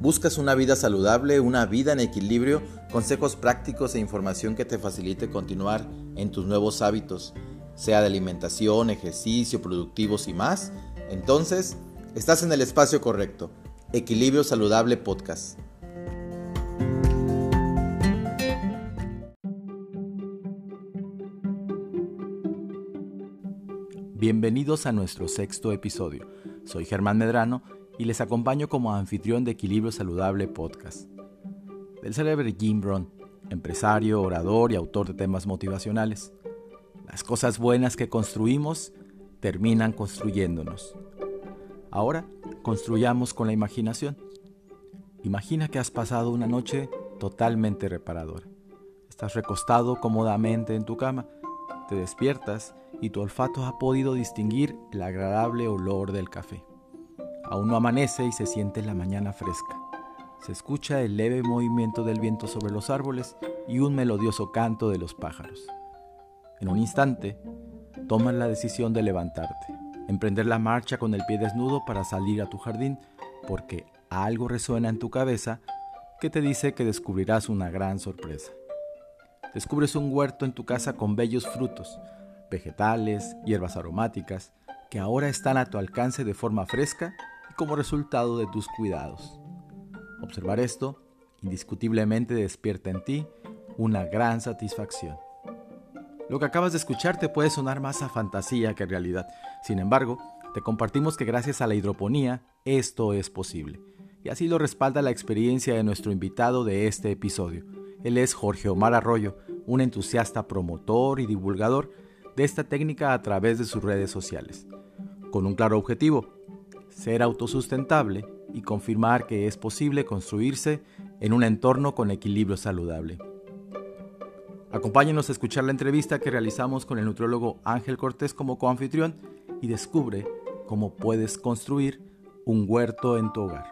¿Buscas una vida saludable, una vida en equilibrio, consejos prácticos e información que te facilite continuar en tus nuevos hábitos, sea de alimentación, ejercicio, productivos y más? Entonces, estás en el espacio correcto. Equilibrio Saludable Podcast. Bienvenidos a nuestro sexto episodio. Soy Germán Medrano y les acompaño como anfitrión de Equilibrio Saludable Podcast. Del célebre Jim Brown, empresario, orador y autor de temas motivacionales. Las cosas buenas que construimos terminan construyéndonos. Ahora construyamos con la imaginación. Imagina que has pasado una noche totalmente reparadora. Estás recostado cómodamente en tu cama, te despiertas y tu olfato ha podido distinguir el agradable olor del café. Aún no amanece y se siente la mañana fresca. Se escucha el leve movimiento del viento sobre los árboles y un melodioso canto de los pájaros. En un instante, tomas la decisión de levantarte, emprender la marcha con el pie desnudo para salir a tu jardín, porque algo resuena en tu cabeza que te dice que descubrirás una gran sorpresa. Descubres un huerto en tu casa con bellos frutos, vegetales, hierbas aromáticas, que ahora están a tu alcance de forma fresca como resultado de tus cuidados. Observar esto indiscutiblemente despierta en ti una gran satisfacción. Lo que acabas de escuchar te puede sonar más a fantasía que realidad. Sin embargo, te compartimos que gracias a la hidroponía esto es posible. Y así lo respalda la experiencia de nuestro invitado de este episodio. Él es Jorge Omar Arroyo, un entusiasta promotor y divulgador de esta técnica a través de sus redes sociales. Con un claro objetivo, ser autosustentable y confirmar que es posible construirse en un entorno con equilibrio saludable. Acompáñenos a escuchar la entrevista que realizamos con el nutriólogo Ángel Cortés como coanfitrión y descubre cómo puedes construir un huerto en tu hogar.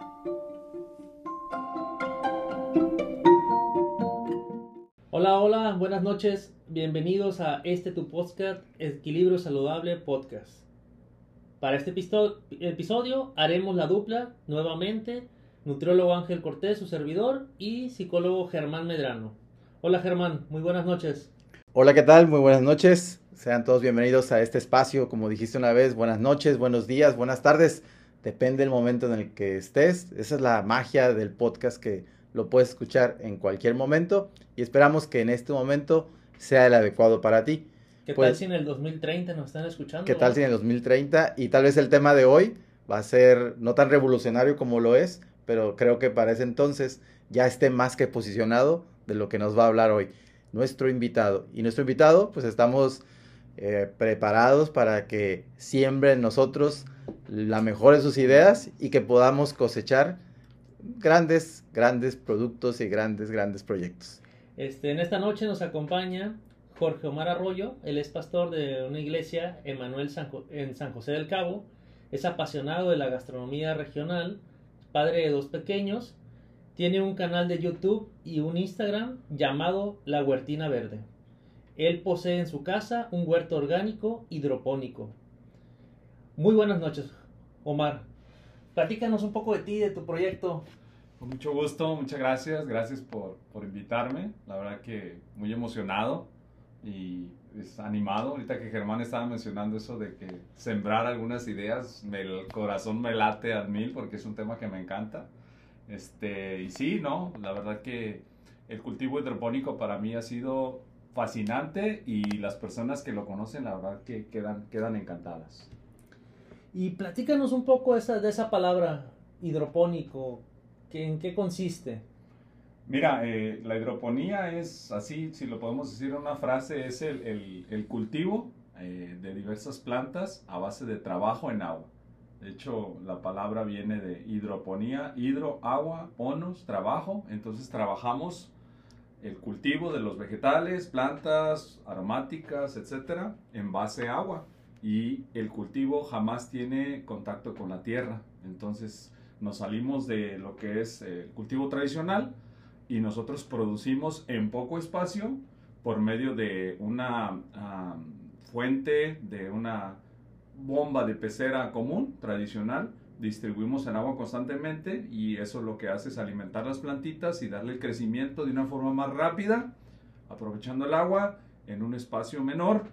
Hola, hola, buenas noches. Bienvenidos a este tu podcast, Equilibrio Saludable Podcast. Para este episodio haremos la dupla nuevamente, nutriólogo Ángel Cortés, su servidor, y psicólogo Germán Medrano. Hola Germán, muy buenas noches. Hola, ¿qué tal? Muy buenas noches. Sean todos bienvenidos a este espacio. Como dijiste una vez, buenas noches, buenos días, buenas tardes. Depende del momento en el que estés. Esa es la magia del podcast que lo puedes escuchar en cualquier momento y esperamos que en este momento sea el adecuado para ti. ¿Qué tal pues, si en el 2030 nos están escuchando? ¿Qué tal si en el 2030? Y tal vez el tema de hoy va a ser no tan revolucionario como lo es, pero creo que para ese entonces ya esté más que posicionado de lo que nos va a hablar hoy nuestro invitado. Y nuestro invitado, pues estamos eh, preparados para que siembre en nosotros la mejor de sus ideas y que podamos cosechar grandes, grandes productos y grandes, grandes proyectos. Este, en esta noche nos acompaña Jorge Omar Arroyo, él es pastor de una iglesia en San José del Cabo, es apasionado de la gastronomía regional, padre de dos pequeños, tiene un canal de YouTube y un Instagram llamado La Huertina Verde. Él posee en su casa un huerto orgánico hidropónico. Muy buenas noches, Omar. Platícanos un poco de ti, de tu proyecto. Con mucho gusto, muchas gracias, gracias por, por invitarme. La verdad que muy emocionado y es animado. Ahorita que Germán estaba mencionando eso de que sembrar algunas ideas, el corazón me late al mil porque es un tema que me encanta. Este, y sí, ¿no? La verdad que el cultivo hidropónico para mí ha sido fascinante y las personas que lo conocen, la verdad que quedan, quedan encantadas. Y platícanos un poco esa, de esa palabra hidropónico, que, ¿en qué consiste? Mira, eh, la hidroponía es así, si lo podemos decir en una frase, es el, cultivo eh, de diversas plantas a base de trabajo en agua. De hecho, la palabra viene de hidroponía, hidro, agua, ponos, trabajo. Entonces trabajamos el cultivo de los vegetales, plantas aromáticas, etcétera, en base a agua. Y el cultivo jamás tiene contacto con la tierra. Entonces nos salimos de lo que es el cultivo tradicional y nosotros producimos en poco espacio por medio de una fuente, de una bomba de pecera común, tradicional, distribuimos el agua constantemente y eso lo que hace es alimentar las plantitas y darle el crecimiento de una forma más rápida, aprovechando el agua en un espacio menor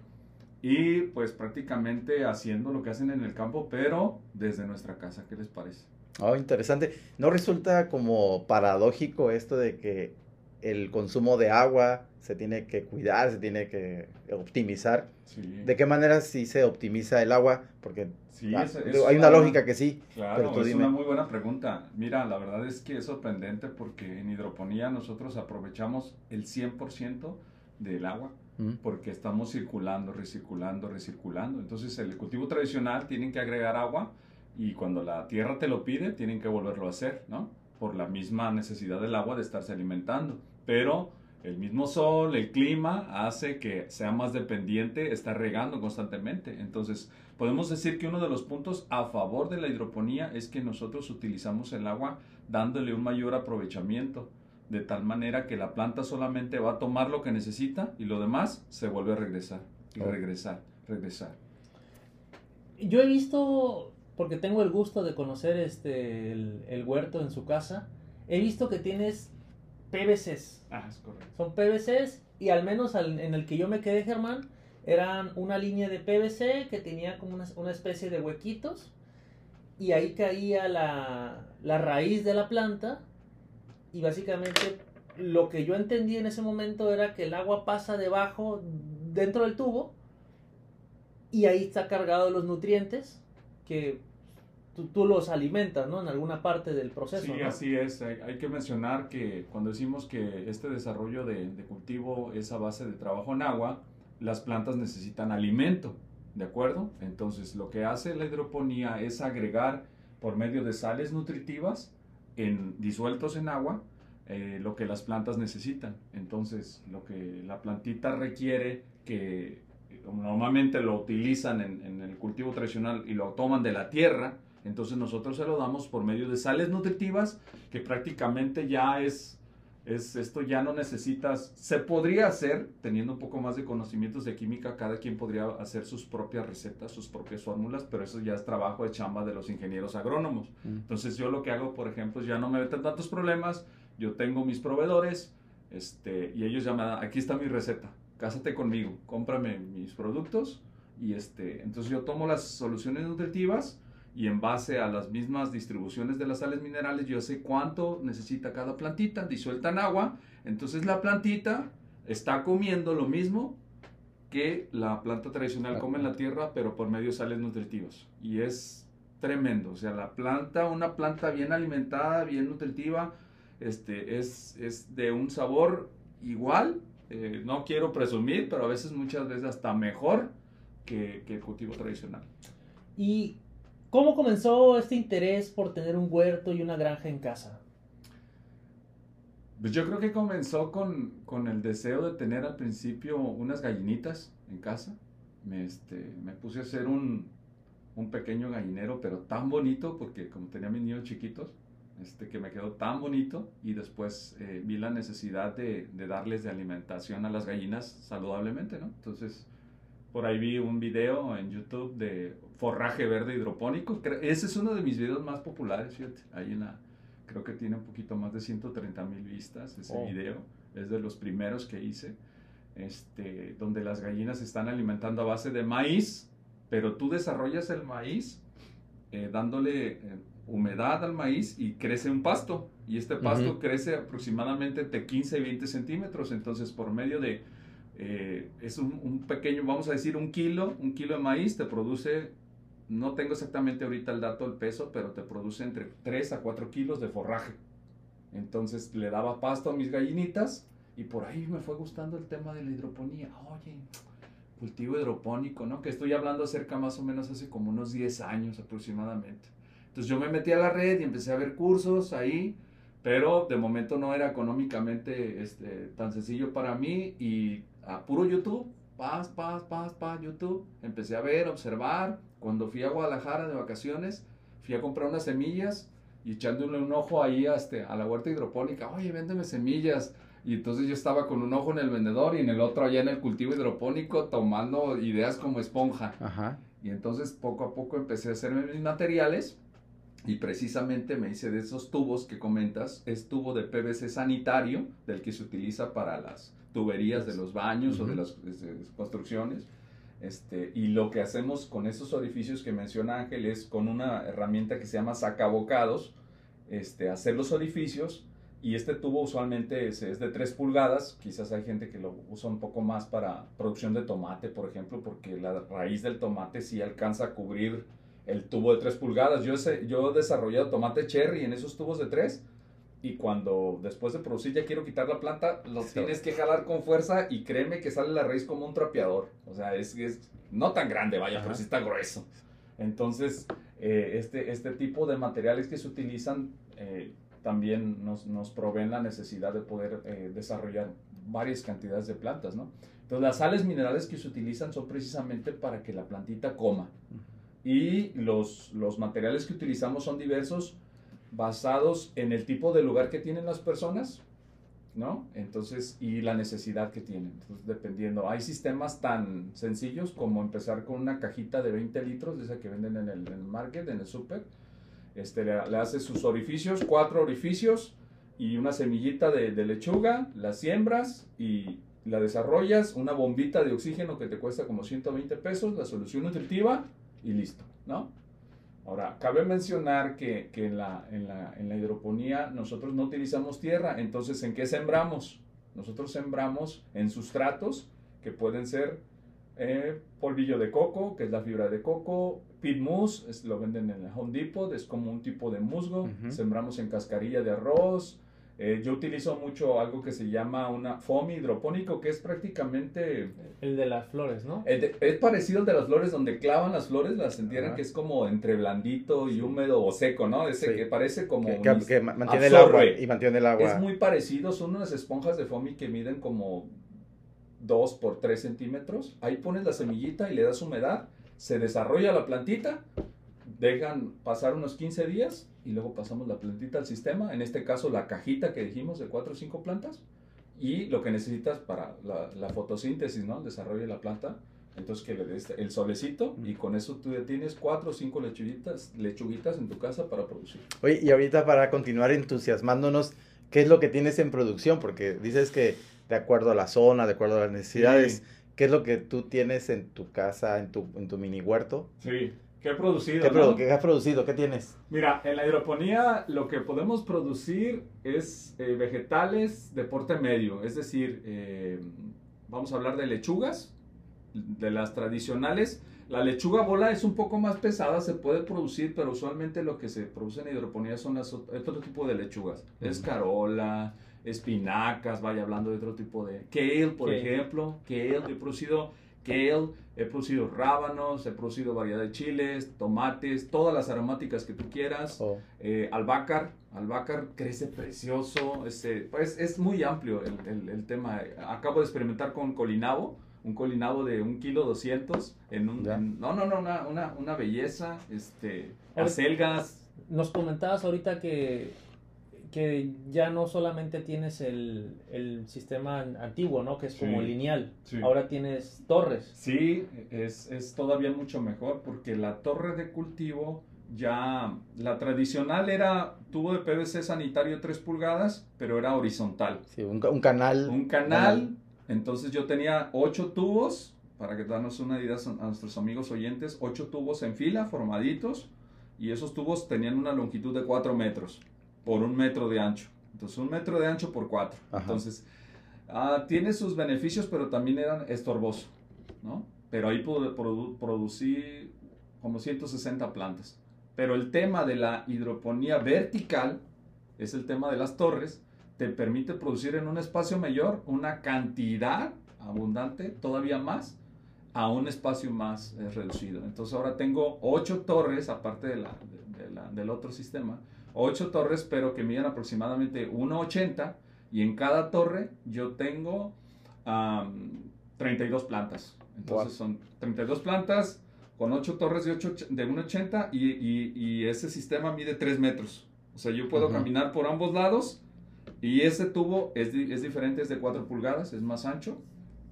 y pues prácticamente haciendo lo que hacen en el campo, pero desde nuestra casa. ¿Qué les parece? Oh, interesante. ¿No resulta como paradójico esto de que el consumo de agua se tiene que cuidar, se tiene que optimizar? ¿De qué manera sí se optimiza el agua? Porque ah, hay una lógica que sí. Claro, es una muy buena pregunta. Mira, la verdad es que es sorprendente porque en hidroponía nosotros aprovechamos el 100% del agua porque estamos circulando, recirculando, recirculando. Entonces el cultivo tradicional tienen que agregar agua y cuando la tierra te lo pide tienen que volverlo a hacer, ¿no? Por la misma necesidad del agua de estarse alimentando. Pero el mismo sol, el clima hace que sea más dependiente estar regando constantemente. Entonces podemos decir que uno de los puntos a favor de la hidroponía es que nosotros utilizamos el agua dándole un mayor aprovechamiento de tal manera que la planta solamente va a tomar lo que necesita y lo demás se vuelve a regresar y regresar, regresar. Yo he visto, porque tengo el gusto de conocer este el, huerto en su casa, he visto que tienes PVCs. Ah, es correcto. Son PVCs y al menos en el que yo me quedé, Germán, eran una línea de PVC que tenía como una, una especie de huequitos y ahí caía la, la raíz de la planta y básicamente lo que yo entendí en ese momento era que el agua pasa debajo, dentro del tubo, y ahí está cargado los nutrientes que tú, los alimentas, ¿no? En alguna parte del proceso. Sí, así es. Hay, que mencionar que cuando decimos que este desarrollo de, de, cultivo es a base de trabajo en agua, las plantas necesitan alimento, ¿de acuerdo? Entonces, lo que hace la hidroponía es agregar por medio de sales nutritivas en, disueltos en agua eh, lo que las plantas necesitan. Entonces, lo que la plantita requiere, que normalmente lo utilizan en, el cultivo tradicional y lo toman de la tierra, entonces nosotros se lo damos por medio de sales nutritivas, que prácticamente ya es, es, esto ya no necesitas, se podría hacer, teniendo un poco más de conocimientos de química, cada quien podría hacer sus propias recetas, sus propias fórmulas, pero eso ya es trabajo de chamba de los ingenieros agrónomos. Mm. Entonces yo lo que hago, por ejemplo, ya no me meten tantos problemas, yo tengo mis proveedores, este, y ellos llaman, aquí está mi receta, cásate conmigo, cómprame mis productos, y este, entonces yo tomo las soluciones nutritivas, y en base a las mismas distribuciones de las sales minerales yo sé cuánto necesita cada plantita, disuelta en agua, entonces la plantita está comiendo lo mismo que la planta tradicional come en la tierra, pero por medio de sales nutritivas. Y es tremendo, o sea, la planta, una planta bien alimentada, bien nutritiva, este, es, es de un sabor igual, eh, no quiero presumir, pero a veces muchas veces hasta mejor que, que el cultivo tradicional. Y ¿Cómo comenzó este interés por tener un huerto y una granja en casa? Pues yo creo que comenzó con, con el deseo de tener al principio unas gallinitas en casa. Me, este, me puse a hacer un, un pequeño gallinero, pero tan bonito, porque como tenía mis niños chiquitos, este, que me quedó tan bonito y después eh, vi la necesidad de, de, darles de alimentación a las gallinas saludablemente, ¿no? Entonces por ahí vi un video en YouTube de forraje verde hidropónico. Ese es uno de mis videos más populares, fíjate. Ahí en la, creo que tiene un poquito más de 130 mil vistas ese oh. video. Es de los primeros que hice. Este, donde las gallinas se están alimentando a base de maíz, pero tú desarrollas el maíz eh, dándole eh, humedad al maíz y crece un pasto. Y este pasto crece aproximadamente de 15 y 20 centímetros. Entonces, por medio de eh, es un, pequeño, vamos a decir, un kilo, un kilo de maíz te produce, no tengo exactamente ahorita el dato del peso, pero te produce entre 3 a 4 kilos de forraje. Entonces le daba pasto a mis gallinitas y por ahí me fue gustando el tema de la hidroponía. Oye, cultivo hidropónico, ¿no? Que estoy hablando acerca más o menos hace como unos 10 años aproximadamente. Entonces yo me metí a la red y empecé a ver cursos ahí, pero de momento no era económicamente este, tan sencillo para mí y a puro YouTube, paz, paz, paz, paz, YouTube. Empecé a ver, observar. Cuando fui a Guadalajara de vacaciones, fui a comprar unas semillas y echándole un ojo ahí a, este, a la huerta hidropónica. Oye, véndeme semillas. Y entonces yo estaba con un ojo en el vendedor y en el otro allá en el cultivo hidropónico tomando ideas como esponja. Ajá. Y entonces poco a poco empecé a hacerme mis materiales Y precisamente me hice de esos tubos que comentas, es tubo de PVC sanitario, del que se utiliza para las tuberías de los baños o de las este, construcciones. Este, y lo que hacemos con esos orificios que menciona Ángel es con una herramienta que se llama sacabocados, este, hacer los orificios. Y este tubo usualmente es, es, de 3 pulgadas, quizás hay gente que lo usa un poco más para producción de tomate, por ejemplo, porque la raíz del tomate sí alcanza a cubrir el tubo de 3 pulgadas. Yo, he, yo he desarrollado tomate cherry en esos tubos de 3 y cuando después de producir ya quiero quitar la planta, los tienes que jalar con fuerza y créeme que sale la raíz como un trapeador. O sea, es, es no tan grande, vaya, pero sí está grueso. Entonces, eh, este, este tipo de materiales que se utilizan eh, también nos, nos, proveen la necesidad de poder eh, desarrollar varias cantidades de plantas, ¿no? Entonces, las sales minerales que se utilizan son precisamente para que la plantita coma. Y los, los materiales que utilizamos son diversos basados en el tipo de lugar que tienen las personas, ¿no? Entonces, y la necesidad que tienen. Entonces, dependiendo, hay sistemas tan sencillos como empezar con una cajita de 20 litros, de esa que venden en el, market, en el super. Este, le, haces sus orificios, cuatro orificios y una semillita de, de, lechuga, la siembras y la desarrollas, una bombita de oxígeno que te cuesta como 120 pesos, la solución nutritiva y listo, ¿no? Ahora, cabe mencionar que, que en, la, en, la, en, la, hidroponía nosotros no utilizamos tierra, entonces ¿en qué sembramos? Nosotros sembramos en sustratos que pueden ser eh, polvillo de coco, que es la fibra de coco, pit mousse, es, lo venden en el Home Depot, es como un tipo de musgo, sembramos en cascarilla de arroz, eh, yo utilizo mucho algo que se llama una foam hidropónico, que es prácticamente... El de las flores, ¿no? es parecido al de las flores, donde clavan las flores, las entierran, que es como entre blandito y húmedo o seco, ¿no? Ese que parece como... Que, mantiene el agua y mantiene el agua. Es muy parecido, son unas esponjas de foamy que miden como 2 por 3 centímetros. Ahí pones la semillita y le das humedad, se desarrolla la plantita, dejan pasar unos 15 días y luego pasamos la plantita al sistema, en este caso la cajita que dijimos de 4 o 5 plantas y lo que necesitas para la, fotosíntesis, ¿no? El desarrollo de la planta. Entonces que le des el solecito y con eso tú ya tienes 4 o 5 lechuguitas, lechuguitas en tu casa para producir. Oye, y ahorita para continuar entusiasmándonos, ¿qué es lo que tienes en producción? Porque dices que de acuerdo a la zona, de acuerdo a las necesidades, ¿qué es lo que tú tienes en tu casa, en tu, en tu mini huerto? Sí. ¿Qué he producido? ¿Qué, has producido? ¿Qué tienes? Mira, en la hidroponía lo que podemos producir es eh, vegetales de porte medio, es decir, eh, vamos a hablar de lechugas, de las tradicionales. La lechuga bola es un poco más pesada, se puede producir, pero usualmente lo que se produce en hidroponía son otro tipo de lechugas. Escarola, espinacas, vaya hablando de otro tipo de... Kale, por ejemplo. Kale, he producido kale, he producido rábanos, he producido variedad de chiles, tomates, todas las aromáticas que tú quieras. Oh. Eh, albácar, albácar crece precioso, este, pues es muy amplio el, el, tema. Acabo de experimentar con colinabo, un colinabo de un kilo 200 en un... no, no, no, una, una, una belleza, este, acelgas. Nos comentabas ahorita que que ya no solamente tienes el, el sistema antiguo, ¿no? Que es como lineal. Ahora tienes torres. Sí, es, es, todavía mucho mejor porque la torre de cultivo ya, la tradicional era tubo de PVC sanitario 3 pulgadas, pero era horizontal. Sí, un, un canal. Un canal. Entonces yo tenía 8 tubos, para que darnos una idea a nuestros amigos oyentes, 8 tubos en fila, formaditos, y esos tubos tenían una longitud de 4 metros por un metro de ancho. Entonces, un metro de ancho por cuatro. Entonces, ah, tiene sus beneficios, pero también eran estorbosos, ¿no? Pero ahí pude producir como 160 plantas. Pero el tema de la hidroponía vertical, es el tema de las torres, te permite producir en un espacio mayor una cantidad abundante, todavía más, a un espacio más eh, reducido. Entonces ahora tengo ocho torres, aparte de la, del otro sistema, ocho torres, pero que miden aproximadamente 1,80 y en cada torre yo tengo 32 plantas. Entonces son 32 plantas con 8 torres de, 8, de 1,80 y, y, ese sistema mide 3 metros. O sea, yo puedo caminar por ambos lados y ese tubo es, es diferente, es de 4 pulgadas, es más ancho,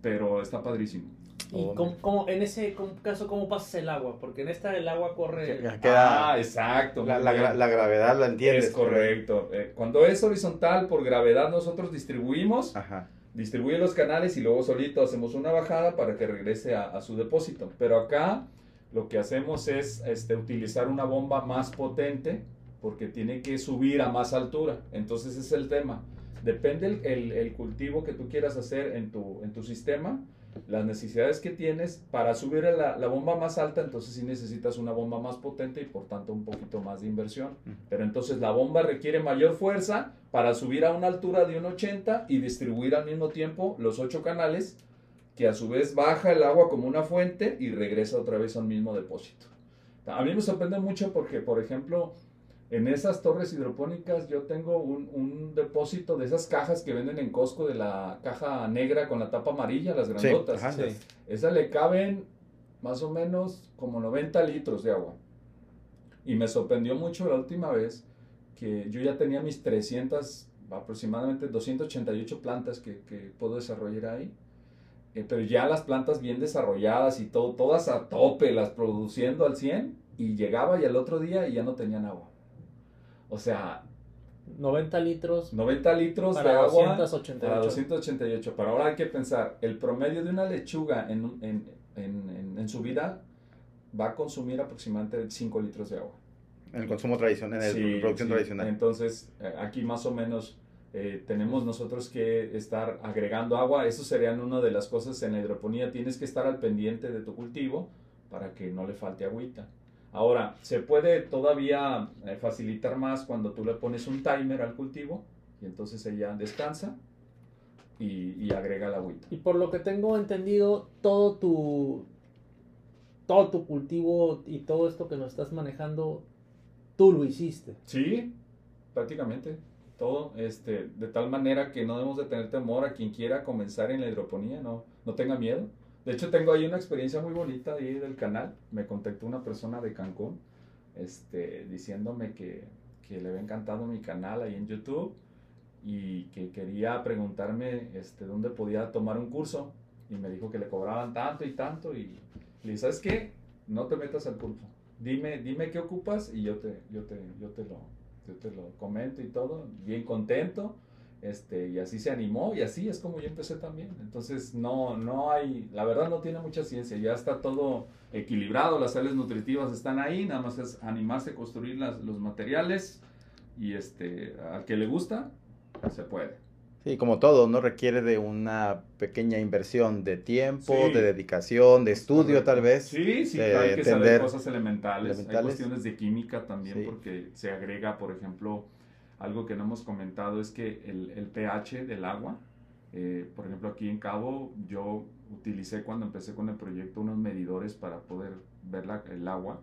pero está padrísimo. ¿Y cómo, cómo- en ese caso cómo pasas el agua? Porque en esta el agua corre... Queda- ah, exacto. la, la bien. gra- la gravedad la entiendes. Es correcto. Eh, cuando es horizontal, por gravedad, nosotros distribuimos, Ajá. distribuye los canales y luego solito hacemos una bajada para que regrese a, a su depósito. Pero acá lo que hacemos es este, utilizar una bomba más potente porque tiene que subir a más altura. Entonces ese es el tema. Depende el, el- el cultivo que tú quieras hacer en tu, en tu sistema, las necesidades que tienes para subir a la, la bomba más alta, entonces sí necesitas una bomba más potente y por tanto un poquito más de inversión. Pero entonces la bomba requiere mayor fuerza para subir a una altura de un 80 y distribuir al mismo tiempo los ocho canales, que a su vez baja el agua como una fuente y regresa otra vez al mismo depósito. A mí me sorprende mucho porque, por ejemplo, en esas torres hidropónicas yo tengo un, un depósito de esas cajas que venden en Costco de la caja negra con la tapa amarilla, las Sí, grandotas. ajá. Sí. Esa le caben más o menos como 90 litros de agua. Y me sorprendió mucho la última vez que yo ya tenía mis 300, aproximadamente 288 plantas que, que puedo desarrollar ahí. Eh, pero ya las plantas bien desarrolladas y todo, todas a tope, las produciendo al 100. Y llegaba y al otro día y ya no tenían agua. O sea, 90 litros 90 litros para de agua 288. para 288. Pero ahora hay que pensar, el promedio de una lechuga en, un- en, en, en- en su vida va a consumir aproximadamente 5 litros de agua. En el consumo tradicional, en la Sí, producción sí. tradicional. Entonces, eh, aquí más o menos eh, tenemos nosotros que estar agregando agua. Eso serían una de las cosas en la hidroponía. Tienes que estar al pendiente de tu cultivo para que no le falte agüita. Ahora, se puede todavía eh, facilitar más cuando tú le pones un timer al cultivo y entonces ella descansa y, y agrega la agüita. Y por lo que tengo entendido, todo tu todo tu cultivo y todo esto que nos estás manejando, tú lo hiciste. Sí, prácticamente todo, este, de tal manera que no debemos de tener temor a quien quiera comenzar en la hidroponía, no, no tenga miedo. De hecho, tengo ahí una experiencia muy bonita ahí del canal. Me contactó una persona de Cancún, este, diciéndome que, que le había encantado mi canal ahí en YouTube y que quería preguntarme, este, dónde podía tomar un curso y me dijo que le cobraban tanto y tanto y le dije, ¿sabes qué? No te metas al curso. Dime, dime qué ocupas y yo te, yo te, yo te lo, yo te lo comento y todo, bien contento, este, y así se animó y así es como yo empecé también. Entonces no, no hay, la verdad no tiene mucha ciencia, ya está todo equilibrado, las sales nutritivas están ahí, nada más es animarse a construir las- los materiales y este, al que le gusta, se puede. Sí, como todo, ¿no? Requiere de una pequeña inversión de tiempo, Sí. de dedicación, de estudio tal vez. Sí, sí, hay que saber cosas elementales. Hay elementales. cuestiones de química también, Sí. porque se agrega, por ejemplo, algo que no hemos comentado es que el, el pH del agua, eh, por ejemplo, aquí en Cabo, yo utilicé cuando empecé con el proyecto unos medidores para poder ver la- el agua.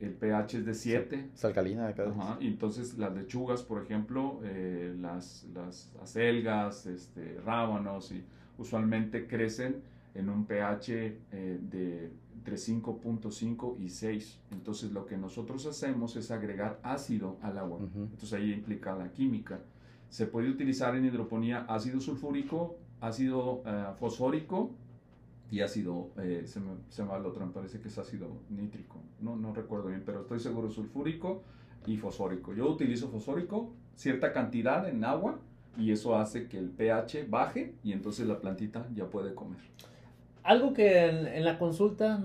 El pH es de 7. Es alcalina. vez. Ajá, y entonces las lechugas, por ejemplo, eh, las, las acelgas, este, rábanos, y usualmente crecen en un pH eh, de entre 5.5 y 6. Entonces lo que nosotros hacemos es agregar ácido al agua. Ujú. Entonces ahí implica la química. Se puede utilizar en hidroponía ácido sulfúrico, ácido eh, fosfórico y ácido, eh, se, me, se me va el otro, me parece que es ácido nítrico. No, no recuerdo bien, pero estoy seguro sulfúrico y fosfórico. Yo utilizo fosfórico, cierta cantidad en agua y eso hace que el pH baje y entonces la plantita ya puede comer. Algo que en, la consulta,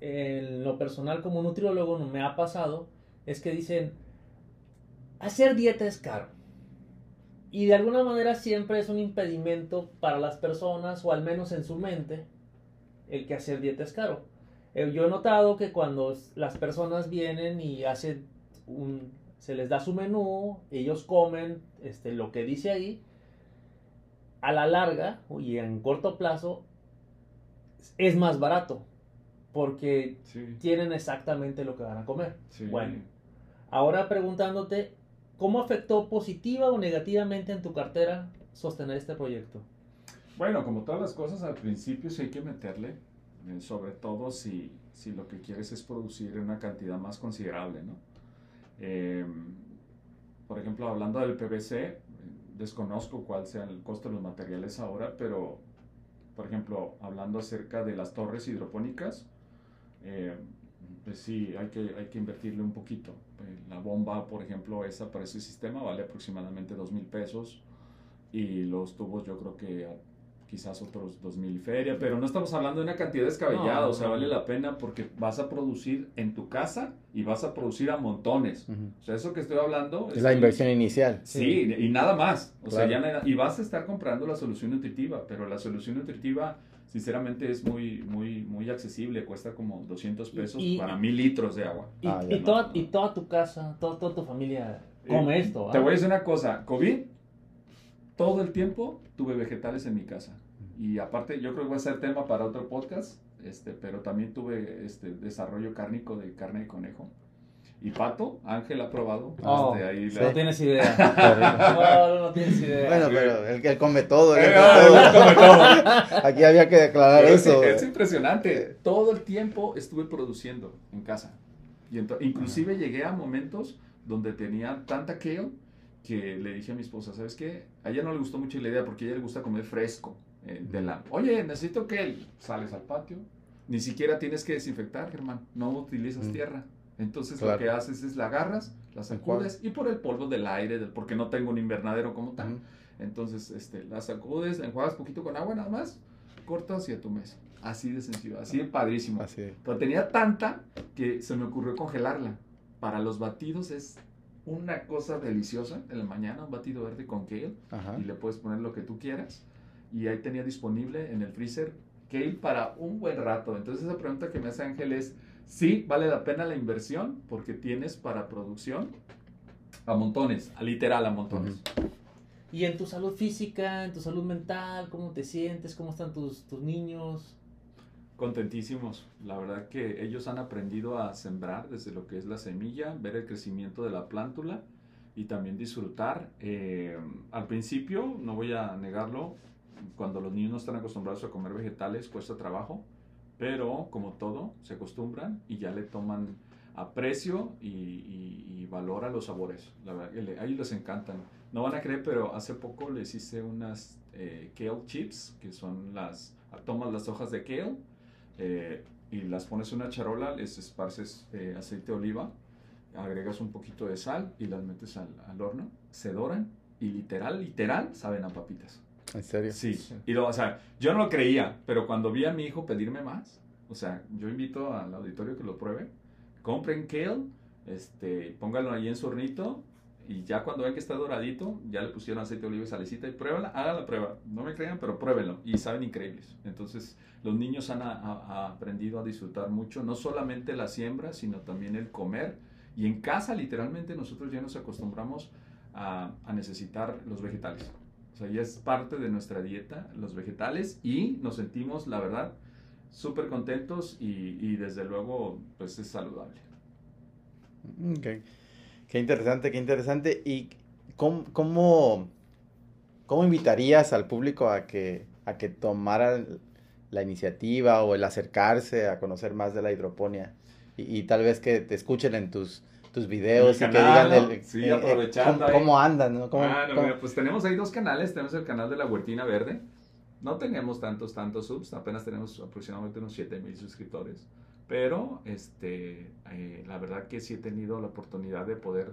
en lo personal como nutriólogo, no me ha pasado, es que dicen, hacer dieta es caro. Y de alguna manera siempre es un impedimento para las personas, o al menos en su mente, el que hacer dieta es caro. Eh, Yo he notado que cuando las personas vienen y hacen se les da su menú, ellos comen este, lo que dice ahí, a la larga y en corto plazo es más barato porque Sí, tienen exactamente lo que van a comer. sí. Bueno. Ahora preguntándote, ¿cómo afectó positiva o negativamente en tu cartera sostener este proyecto? Bueno, como todas las cosas, al principio sí hay que meterle, eh, sobre todo si, si lo que quieres es producir una cantidad más considerable, ¿no? Eh, por ejemplo, hablando del PVC, desconozco cuál sea el costo de los materiales ahora, pero por ejemplo, hablando acerca de las torres hidropónicas, eh, pues sí, hay que, hay que invertirle un poquito. Eh, la bomba, por ejemplo, esa para ese sistema vale aproximadamente dos mil pesos y los tubos yo creo que quizás otros 2.000 feria, pero no estamos hablando de una cantidad descabellada, No, o sea, vale la pena porque vas a producir en tu casa y vas a producir a montones. Ujú. O sea, eso que estoy hablando Es la inversión inicial. Sí, y nada más. O sea, ya nada- y vas a estar comprando la solución nutritiva, pero la solución nutritiva, sinceramente, es muy, muy, muy accesible. Cuesta como 200 pesos Y- para mil litros de agua. Y, Ah, y ya no. toda, y toda tu casa, toda, toda tu familia come Eh, esto. Te ¿ah? voy a decir una cosa. COVID, todo el tiempo tuve vegetales en mi casa. Y aparte, yo creo que va a ser tema para otro podcast, este, pero también tuve este desarrollo cárnico de carne de conejo. Y pato, Ángel ha probado. Oh, este, ahí No la- tienes idea. No, no, no tienes idea. Bueno, pero el que come todo, él Eh, come ah, todo. come todo. Aquí había que declarar Es, eso. es impresionante. Todo el tiempo estuve produciendo en casa. Y ento- inclusive llegué a momentos donde tenía tanta kale que le dije a mi esposa, ¿sabes qué? A ella no le gustó mucho la idea porque a ella le gusta comer fresco. eh, de la, Oye, necesito kale. Sales al patio. Ni siquiera tienes que desinfectar, Germán. No utilizas Mm. tierra. Entonces Claro. lo que haces es la agarras, la sacudes y por el polvo del aire, porque no tengo un invernadero como tal. Entonces, este, la sacudes, la enjuagas poquito con agua nada más, cortas y a tu mesa. Así de sencillo, así de padrísimo. Así. Pero tenía tanta que se me ocurrió congelarla. Para los batidos es una cosa deliciosa. En la mañana un batido verde con kale Ajá. y le puedes poner lo que tú quieras. Y ahí tenía disponible en el freezer kale para un buen rato. Entonces esa pregunta que me hace Ángel es, sí, vale la pena la inversión porque tienes para producción a montones, a literal a montones. Y en tu salud física, en tu salud mental, ¿cómo te sientes? ¿Cómo están tus, tus niños? Contentísimos. La verdad que ellos han aprendido a sembrar desde lo que es la semilla, ver el crecimiento de la plántula y también disfrutar. Eh, al principio, no voy a negarlo, cuando los niños no están acostumbrados a comer vegetales cuesta trabajo, pero como todo, se acostumbran y ya le toman aprecio y, y- y valor a los sabores. La verdad a ellos les encantan. No van a creer, pero hace poco les hice unas eh, kale chips, que son las, tomas las hojas de kale eh, y las pones en una charola, les esparces eh, aceite de oliva, agregas un poquito de sal y las metes al, al horno, se doran y literal, literal, saben a papitas. ¿En serio? Sí, y lo, o sea, yo no lo creía, pero cuando vi a mi hijo pedirme más, o sea, yo invito al auditorio que lo pruebe, compren kale, este, pónganlo ahí en su hornito y ya cuando vean que está doradito, ya le pusieron aceite de oliva y salecita y pruébenla, hagan la prueba, no me crean, pero pruébenlo y saben increíbles. Entonces, los niños han a- a- aprendido a disfrutar mucho, no solamente la siembra, sino también el comer. Y en casa, literalmente, nosotros ya nos acostumbramos a, a necesitar los vegetales. O sea, ya es parte de nuestra dieta, los vegetales, y nos sentimos, la verdad, súper contentos y, y desde luego, pues es saludable. Ok. Qué interesante, qué interesante. ¿Y cómo, cómo, cómo invitarías al público a que, a que tomara la iniciativa o el acercarse a conocer más de la hidroponía? Y, y tal vez que te escuchen en tus, tus videos y que digan el- Sí, eh, eh, cómo, cómo andan, ¿no? ¿Cómo- Ah, no, cómo- mira, pues tenemos ahí dos canales. Tenemos el canal de la Huertina Verde. No tenemos tantos, tantos subs. Apenas tenemos aproximadamente unos 7 mil suscriptores. Pero, este, eh, la verdad que sí he tenido la oportunidad de poder,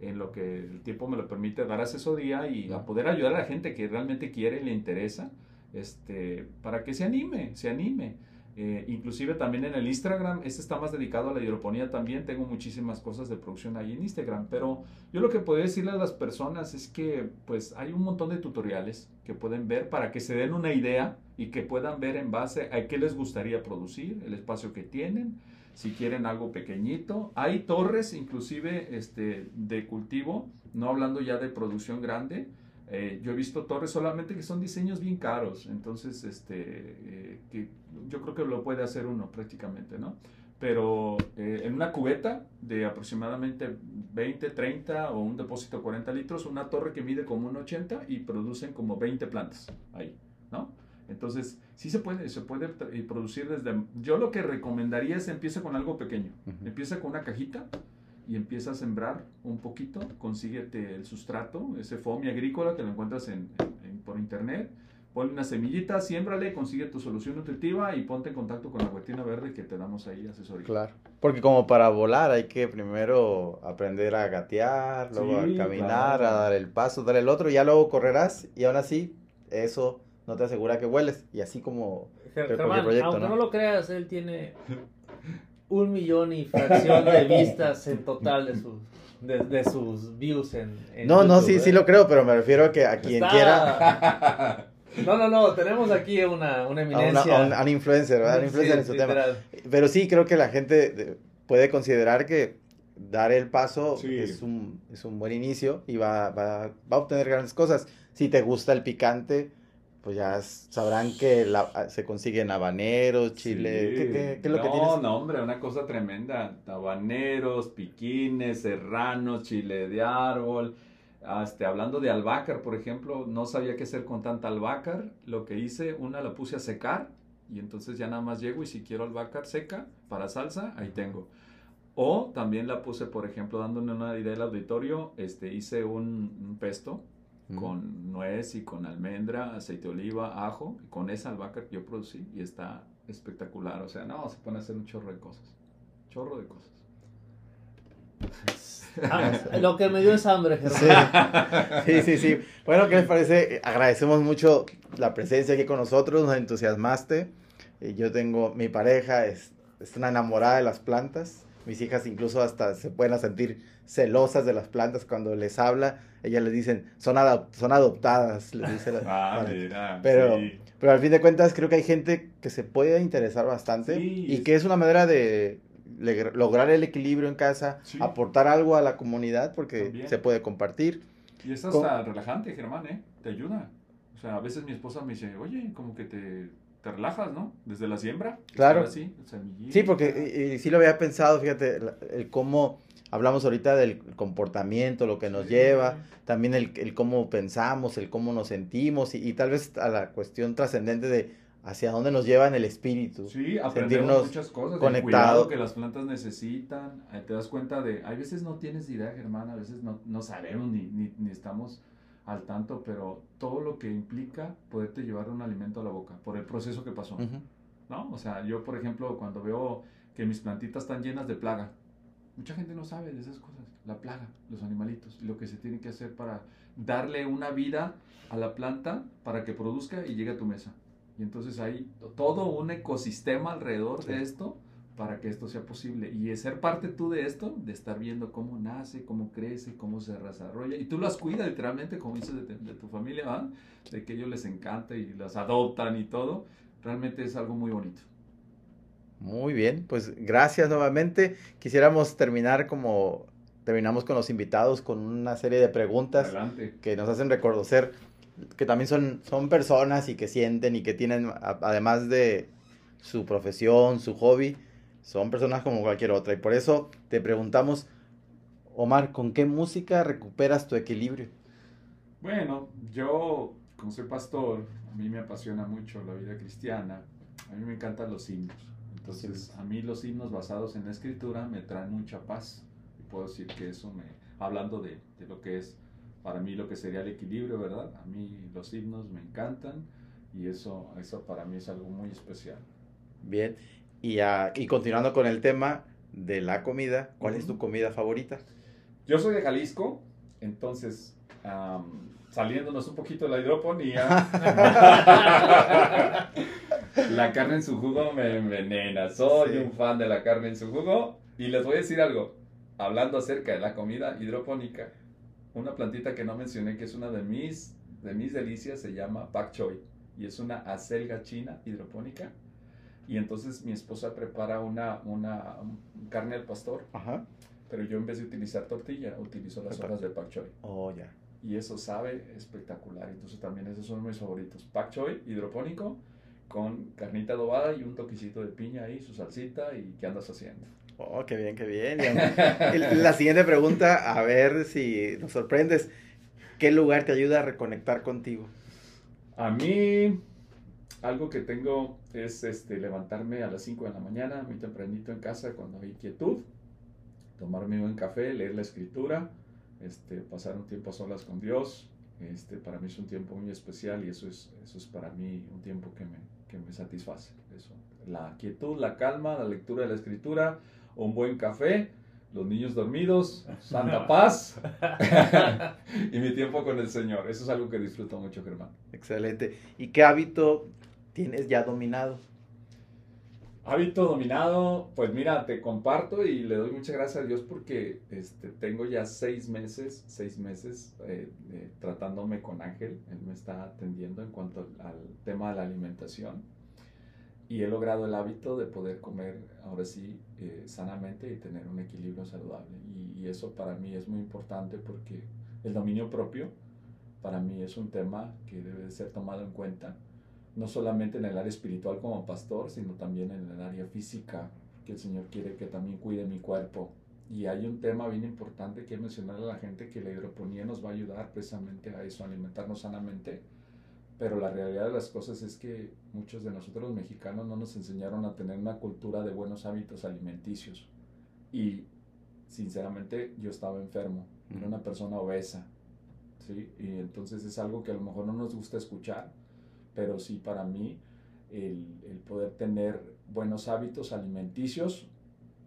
en lo que el tiempo me lo permite, dar asesoría y a poder ayudar a la gente que realmente quiere y le interesa, este, para que se anime, se anime. Eh, inclusive también en el Instagram, este está más dedicado a la hidroponía también, tengo muchísimas cosas de producción ahí en Instagram, pero yo lo que puedo decirle a las personas es que pues hay un montón de tutoriales que pueden ver para que se den una idea y que puedan ver en base a qué les gustaría producir, el espacio que tienen, si quieren algo pequeñito. Hay torres inclusive este, de cultivo, no hablando ya de producción grande. Eh, yo he visto torres solamente que son diseños bien caros, entonces este, eh, que yo creo que lo puede hacer uno prácticamente, ¿no? Pero eh, en una cubeta de aproximadamente 20, 30 o un depósito de 40 litros, una torre que mide como un 80 y producen como 20 plantas ahí, ¿no? Entonces, sí se puede, se puede eh, producir desde... Yo lo que recomendaría es empieza con algo pequeño. Ujú. Empieza con una cajita y empieza a sembrar un poquito, consíguete el sustrato, ese foamy agrícola que lo encuentras en, en- por internet, Ponle una semillita, siémbrale, consigue tu solución nutritiva y ponte en contacto con la huertina verde que te damos ahí asesoría. Claro. Porque como para volar hay que primero aprender a gatear, luego Sí, a caminar, claro. a dar el paso, dar el otro, y ya luego correrás y aún así eso no te asegura que vueles. Y así como... Germán, aunque ¿no? ¿no? lo creas, él tiene un millón y fracción de vistas en total de sus, de, de sus views en, en No, no, YouTube, sí, ¿eh? sí lo creo, pero me refiero a que a quien Está- quiera... No, no, no, tenemos aquí una, una A, una- eminencia. a un, a un influencer, ¿verdad? Un influencer Sí, en su tema. Pero sí creo que la gente de- puede considerar que dar el paso Sí. es, un, es un buen inicio y va, va, va a obtener grandes cosas. Si te gusta el picante, pues ya sabrán que la- se consiguen habaneros, chile. Sí. ¿Qué, qué- qué es lo no, que tienes? No, hombre, una cosa tremenda. Habaneros, piquines, serranos, chile de árbol. Ah, Este, hablando de albácar, por ejemplo, no sabía qué hacer con tanta albácar. Lo que hice, una la puse a secar y entonces ya nada más llego y si quiero albácar seca para salsa, ahí tengo. O también la puse, por ejemplo, dándole una idea al auditorio, este, hice un, un pesto Mm. con nuez y con almendra, aceite de oliva, ajo, y con esa albahaca que yo producí y está espectacular. O sea, no, se pueden hacer un chorro de cosas. Chorro de cosas. Ah, lo que me dio es hambre, Germán. Sí. sí, sí, sí. Bueno, ¿qué les parece? Agradecemos mucho la presencia aquí con nosotros, nos entusiasmaste. Eh, Yo tengo, mi pareja es, es una enamorada de las plantas. Mis hijas incluso hasta se pueden sentir celosas de las plantas cuando les habla. Ellas les dicen, son, adop- son adoptadas, les dice la- Ah, mira. Pero- sí. Pero al fin de cuentas creo que hay gente que se puede interesar bastante Sí, y es- que es una manera de lograr el equilibrio en casa, Sí. aportar algo a la comunidad porque También. se puede compartir. Y es hasta relajante, Germán, ¿eh? Te ayuda. O sea, a veces mi esposa me dice, oye, como que te, te relajas, ¿no? Desde la siembra. Claro. Así. Sí, porque y, y sí lo había pensado, fíjate, la- el cómo hablamos ahorita del comportamiento, lo que nos Sí. lleva, también el, el cómo pensamos, el cómo nos sentimos y, y tal vez a la cuestión trascendente de hacia dónde nos lleva en el espíritu. Sí, aprendemos muchas cosas. conectado. El cuidado que las plantas necesitan. eh, Te das cuenta de. Hay veces no tienes idea, Germán. A veces no, no sabemos ni, ni, ni estamos al tanto, pero todo lo que implica poderte llevar un alimento a la boca por el proceso que pasó. Ujú. ¿no? O sea, yo, por ejemplo, cuando veo que mis plantitas están llenas de plaga, mucha gente no sabe de esas cosas. La plaga, los animalitos, y lo que se tiene que hacer para darle una vida a la planta para que produzca y llegue a tu mesa. Y entonces hay todo un ecosistema alrededor de esto para que esto sea posible. Y ser parte tú de esto, de estar viendo cómo nace, cómo crece, cómo se desarrolla. Y tú las cuidas literalmente, como dices de, de tu familia, ¿verdad? de que ellos les encanta y las adoptan y todo. Realmente es algo muy bonito. Muy bien, pues gracias nuevamente. Quisiéramos terminar como terminamos con los invitados con una serie de preguntas Adelante. que nos hacen reconocer que también son, son personas y que sienten y que tienen, a- además de su profesión, su hobby, son personas como cualquier otra. Y por eso te preguntamos, Omar, ¿con qué música recuperas tu equilibrio? Bueno, yo, como soy pastor, a mí me apasiona mucho la vida cristiana. A mí me encantan los himnos. Entonces, a mí los himnos basados en la escritura me traen mucha paz. Y puedo decir que eso me, hablando de, de lo que es para mí lo que sería el equilibrio, ¿verdad? A mí los himnos me encantan y eso, eso para mí es algo muy especial. Bien, y, ah, y continuando con el tema de la comida, ¿cuál es tu comida favorita? Yo soy de Jalisco, entonces, saliéndonos un poquito de la hidroponía, la carne en su jugo me envenena. Soy Sí. un fan de la carne en su jugo. Y les voy a decir algo, hablando acerca de la comida hidropónica, una plantita que no mencioné, que es una de mis, de mis delicias, se llama pak choy. Y es una acelga china hidropónica. Y entonces mi esposa prepara una, una um, carne al pastor Ajá. pero yo en vez de utilizar tortilla, utilizo las hojas de pak choy. Oh, ya. Y eso sabe espectacular. Entonces también esos son mis favoritos. Pak choy hidropónico con carnita adobada y un toquecito de piña ahí, su salsita y ¿qué andas haciendo? Oh, qué bien, qué bien. La siguiente pregunta, a ver si nos sorprendes. ¿Qué lugar te ayuda a reconectar contigo? A mí, algo que tengo es este, levantarme a las 5 de la mañana, muy tempranito en casa cuando hay quietud, tomarme un buen café, leer la escritura, este, pasar un tiempo a solas con Dios, Este, para mí es un tiempo muy especial y eso es, eso es para mí un tiempo que me, que me satisface. Eso. La quietud, la calma, la lectura de la escritura, un buen café, los niños dormidos, santa paz y mi tiempo con el Señor. Eso es algo que disfruto mucho, Germán. Excelente. ¿Y qué hábito tienes ya dominado? Hábito dominado, pues mira, te comparto y le doy muchas gracias a Dios porque este, tengo ya seis meses, seis meses eh, eh, tratándome con Ángel. Él me está atendiendo en cuanto al, tema de la alimentación y he logrado el hábito de poder comer ahora sí eh, sanamente y tener un equilibrio saludable. Y, y, eso para mí es muy importante porque el dominio propio para mí es un tema que debe ser tomado en cuenta no solamente en el área espiritual como pastor, sino también en el área física, que el Señor quiere que también cuide mi cuerpo. Y hay un tema bien importante que mencionarle a la gente que la hidroponía nos va a ayudar precisamente a eso, a alimentarnos sanamente. Pero la realidad de las cosas es que muchos de nosotros los mexicanos no nos enseñaron a tener una cultura de buenos hábitos alimenticios. Y sinceramente yo estaba enfermo, era una persona obesa. ¿sí? Y entonces es algo que a lo mejor no nos gusta escuchar, pero sí para mí el, el poder tener buenos hábitos alimenticios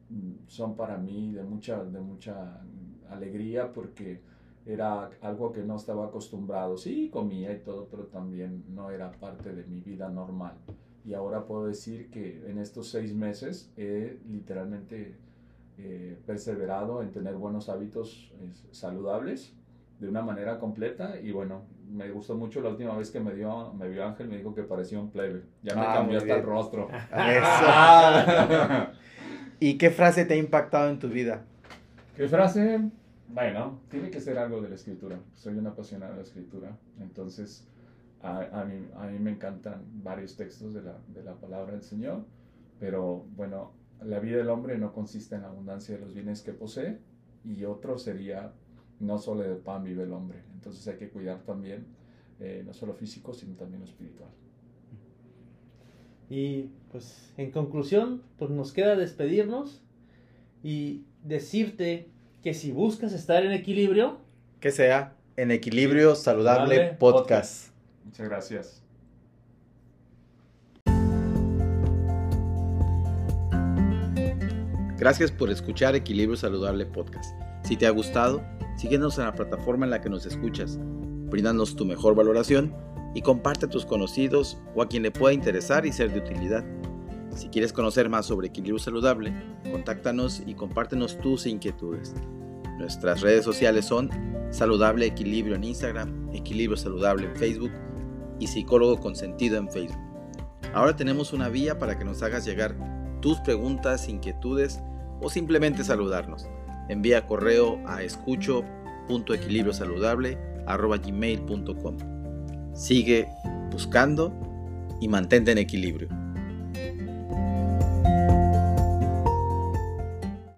mm, son para mí de mucha, de mucha alegría porque era algo que no estaba acostumbrado. Sí, comía y todo, pero también no era parte de mi vida normal. Y ahora puedo decir que en estos seis meses he literalmente eh, perseverado en tener buenos hábitos eh, saludables de una manera completa y bueno, me gustó mucho la última vez que me dio me vio Ángel, me dijo que parecía un plebe. Ya me Ah, cambió hasta el rostro. Eso. ¿Y qué frase te ha impactado en tu vida? ¿Qué frase? Bueno, tiene que ser algo de la escritura. Soy un apasionado de la escritura. Entonces, a, a mí, a mí me encantan varios textos de la, de la palabra del Señor. Pero bueno, la vida del hombre no consiste en la abundancia de los bienes que posee. Y otro sería, no solo de pan vive el hombre. Entonces hay que cuidar también, eh, no solo físico, sino también lo espiritual. Y pues en conclusión, pues nos queda despedirnos y decirte que si buscas estar en equilibrio, Que sea en Equilibrio Saludable Saludable Podcast. Muchas gracias. Gracias por escuchar Equilibrio Saludable Podcast. Si te ha gustado, síguenos en la plataforma en la que nos escuchas, bríndanos tu mejor valoración y comparte a tus conocidos o a quien le pueda interesar y ser de utilidad. Si quieres conocer más sobre equilibrio saludable, contáctanos y compártenos tus inquietudes. Nuestras redes sociales son Saludable Equilibrio en Instagram, Equilibrio Saludable en Facebook y Psicólogo Consentido en Facebook. Ahora tenemos una vía para que nos hagas llegar tus preguntas, inquietudes o simplemente saludarnos envía correo a escucho.equilibriosaludable.com. Sigue buscando y mantente en equilibrio.